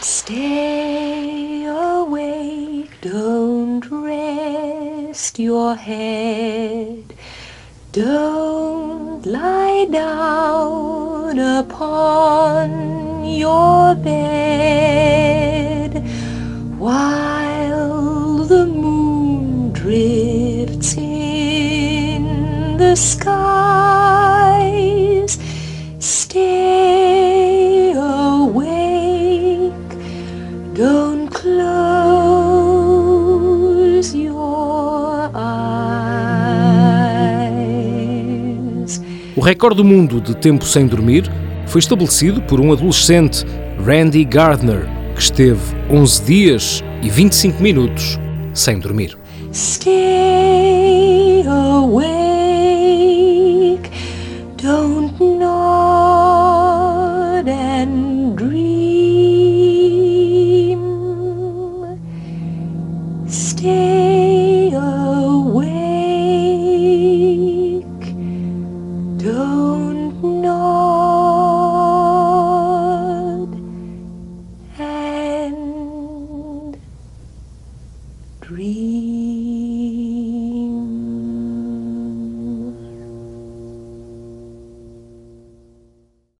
Stay awake, don't rest your head. Don't lie down upon your bed the skies. Stay awake, don't close your eyes. O recorde do mundo de tempo sem dormir foi estabelecido por um adolescente, Randy Gardner, que esteve 11 dias e 25 minutos sem dormir. Stay don't nod and dream. Stay awake, don't nod and dream.